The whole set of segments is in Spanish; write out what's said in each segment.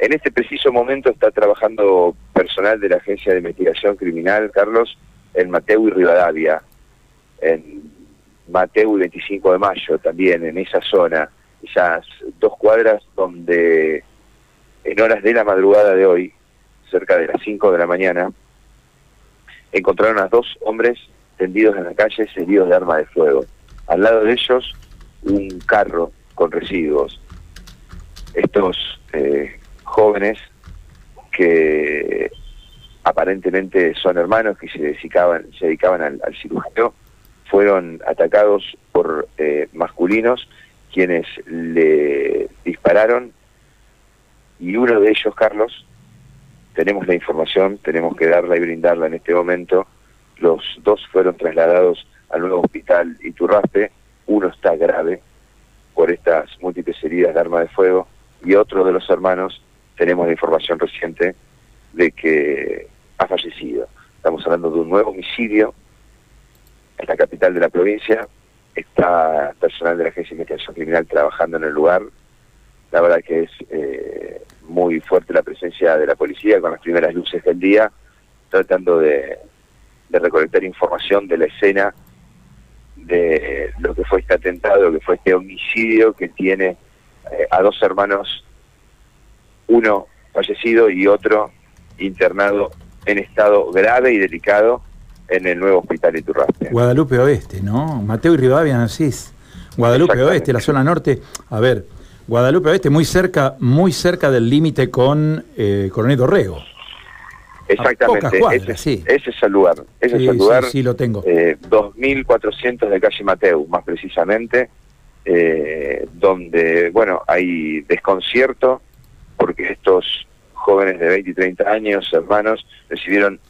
En este preciso momento está trabajando personal de la Agencia de Investigación Criminal, Carlos, en Mateo y Rivadavia, en Mateo y 25 de Mayo también, en esa zona, esas dos cuadras donde en horas de la madrugada de hoy, cerca de las 5 de la mañana, encontraron a dos hombres tendidos en la calle, heridos de arma de fuego. Al lado de ellos, un carro con residuos. Estos eh, jóvenes que aparentemente son hermanos que se dedicaban, se dedicaban al, al cirujano, fueron atacados por eh, masculinos quienes le dispararon. Y uno de ellos, Carlos, tenemos la información, tenemos que darla y brindarla en este momento, los dos fueron trasladados al nuevo hospital Iturraspe, uno está grave por estas múltiples heridas de arma de fuego. Y otro de los hermanos tenemos la información reciente de que ha fallecido. Estamos hablando de un nuevo homicidio en la capital de la provincia. Está personal de la Agencia de Investigación Criminal trabajando en el lugar. La verdad que es eh, muy fuerte la presencia de la policía con las primeras luces del día, tratando de, recolectar información de la escena de lo que fue este atentado, que fue este homicidio que tiene eh, a dos hermanos, uno fallecido y otro internado en estado grave y delicado en el nuevo hospital Iturraspe. Guadalupe Oeste, ¿no? Mateo y Rivadavia Narcís. Guadalupe Oeste, la zona norte. A ver, Guadalupe Oeste, muy cerca, muy cerca del límite con eh, Coronel Dorrego. Exactamente, ese, sí. ese, es el lugar. Ese es el lugar. Sí, lo tengo. Eh, 2400 de calle Mateo, más precisamente, eh, donde, bueno, hay desconcierto porque estos jóvenes de 20 y 30 años, hermanos, recibieron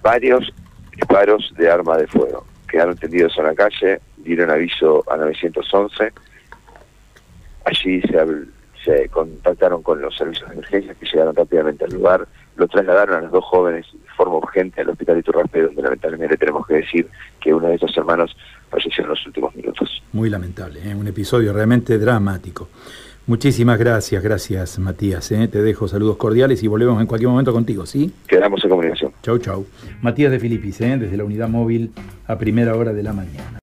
varios disparos de arma de fuego. Quedaron tendidos en la calle, dieron aviso a 911. Allí se, contactaron con los servicios de emergencia que llegaron rápidamente al lugar, lo trasladaron a los dos jóvenes de forma urgente al hospital de Iturraspe, donde lamentablemente tenemos que decir que uno de esos hermanos falleció en los últimos minutos. Muy lamentable, ¿eh? un episodio realmente dramático. Muchísimas gracias, gracias Matías. ¿eh? Te dejo saludos cordiales y volvemos en cualquier momento contigo, ¿sí? Quedamos en comunicación. Chau, chau. Matías de Filipis, ¿eh? desde la unidad móvil a primera hora de la mañana.